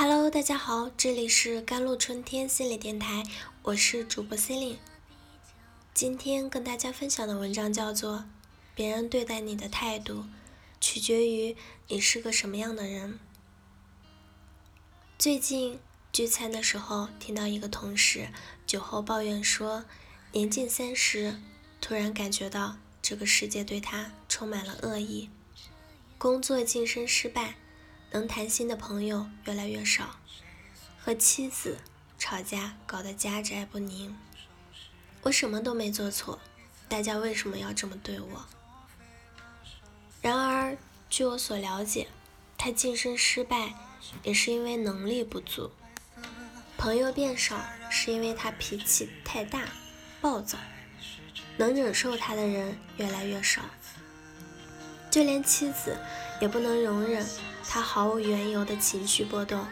Hello，大家好，这里是甘露春天心理电台，我是主播 c e l i n e 今天跟大家分享的文章叫做《别人对待你的态度，取决于你是个什么样的人》。最近聚餐的时候，听到一个同事酒后抱怨说，年近三十，突然感觉到这个世界对他充满了恶意，工作晋升失败。能谈心的朋友越来越少，和妻子吵架搞得家宅不宁。我什么都没做错，大家为什么要这么对我？然而，据我所了解，他晋升失败也是因为能力不足，朋友变少是因为他脾气太大、暴躁，能忍受他的人越来越少，就连妻子也不能容忍。他毫无缘由的情绪波动，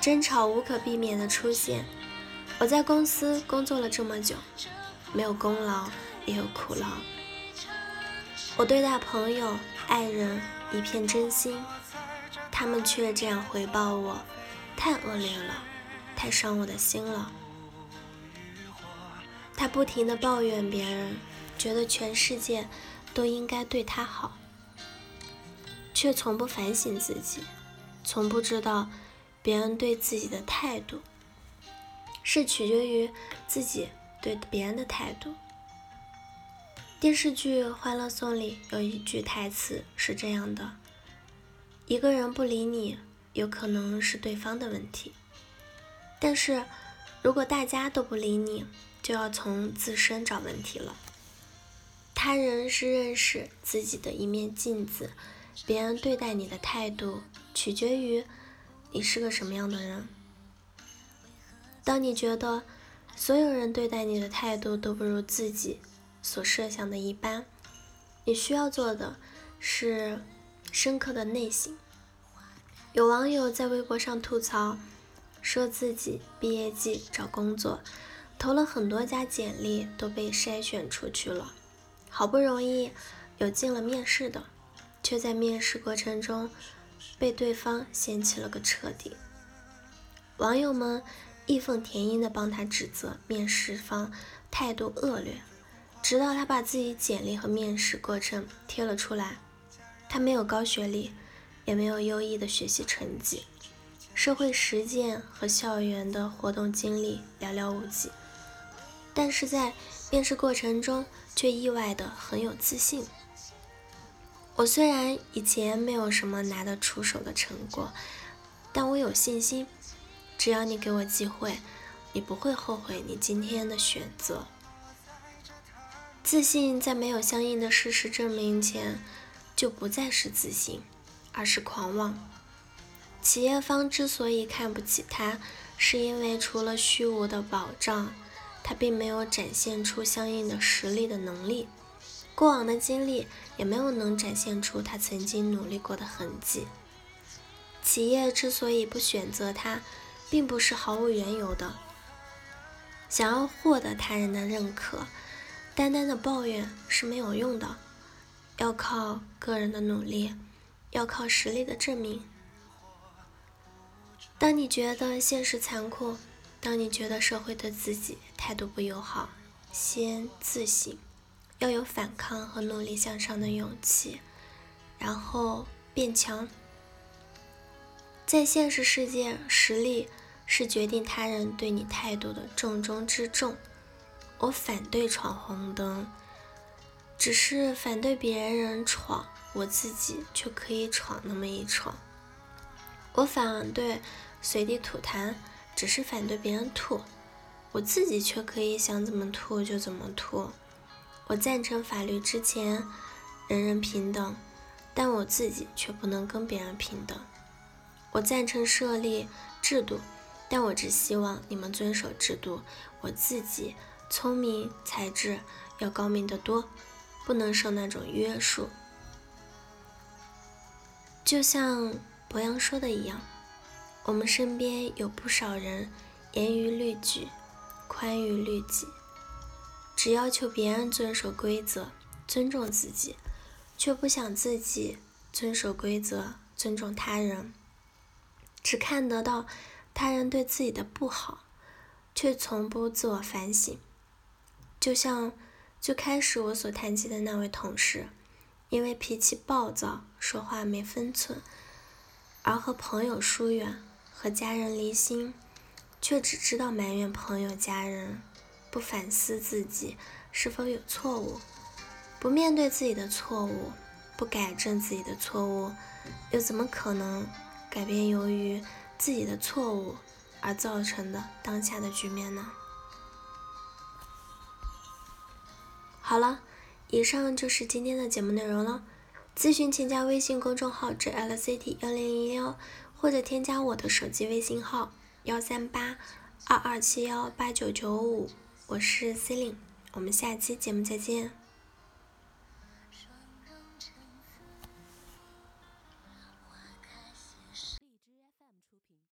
争吵无可避免的出现。我在公司工作了这么久，没有功劳也有苦劳。我对待朋友、爱人一片真心，他们却这样回报我，太恶劣了，太伤我的心了。他不停的抱怨别人，觉得全世界都应该对他好。却从不反省自己，从不知道别人对自己的态度是取决于自己对别人的态度。电视剧《欢乐颂》里有一句台词是这样的：“一个人不理你，有可能是对方的问题；但是如果大家都不理你，就要从自身找问题了。他人是认识自己的一面镜子。”别人对待你的态度，取决于你是个什么样的人。当你觉得所有人对待你的态度都不如自己所设想的一般，你需要做的是深刻的内省。有网友在微博上吐槽，说自己毕业季找工作，投了很多家简历都被筛选出去了，好不容易有进了面试的。却在面试过程中被对方嫌弃了个彻底。网友们义愤填膺地帮他指责面试方态度恶劣，直到他把自己简历和面试过程贴了出来。他没有高学历，也没有优异的学习成绩，社会实践和校园的活动经历寥寥无几，但是在面试过程中却意外的很有自信。我虽然以前没有什么拿得出手的成果，但我有信心，只要你给我机会，你不会后悔你今天的选择。自信在没有相应的事实证明前，就不再是自信，而是狂妄。企业方之所以看不起他，是因为除了虚无的保障，他并没有展现出相应的实力的能力。过往的经历也没有能展现出他曾经努力过的痕迹。企业之所以不选择他，并不是毫无缘由的。想要获得他人的认可，单单的抱怨是没有用的，要靠个人的努力，要靠实力的证明。当你觉得现实残酷，当你觉得社会对自己态度不友好，先自省。要有反抗和努力向上的勇气，然后变强。在现实世界，实力是决定他人对你态度的重中之重。我反对闯红灯，只是反对别人闯，我自己却可以闯那么一闯。我反对随地吐痰，只是反对别人吐，我自己却可以想怎么吐就怎么吐。我赞成法律之前人人平等，但我自己却不能跟别人平等。我赞成设立制度，但我只希望你们遵守制度。我自己聪明才智要高明得多，不能受那种约束。就像博洋说的一样，我们身边有不少人严于律己，宽于律己。只要求别人遵守规则、尊重自己，却不想自己遵守规则、尊重他人。只看得到他人对自己的不好，却从不自我反省。就像最开始我所谈及的那位同事，因为脾气暴躁，说话没分寸，而和朋友疏远，和家人离心，却只知道埋怨朋友家人，不反思自己是否有错误，不面对自己的错误，不改正自己的错误，又怎么可能？改变由于自己的错误而造成的当下的局面呢？好了，以上就是今天的节目内容了。咨询请加微信公众号 “jlct 幺零零幺”，或者添加我的手机微信号幺三八二二七幺八九九五。我是 C e l i n e 我们下期节目再见。